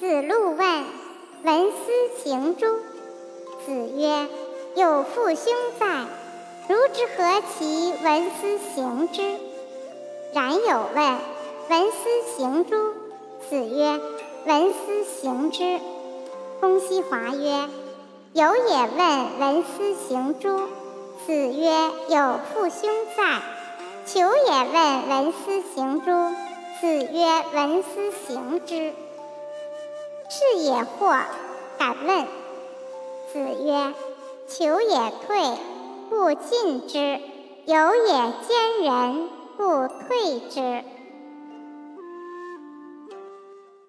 子路问：“闻斯行诸？”子曰：“有父兄在，如之何其闻斯行之？”冉有问：“闻斯行诸？”子曰：“闻斯行之。”公西华曰：“有也问闻斯行诸？”子曰：“有父兄在。”求也问闻斯行诸？子曰：“闻斯行之。”是也或，敢问。子曰：“求也退，不进之；有也兼人，不退之。”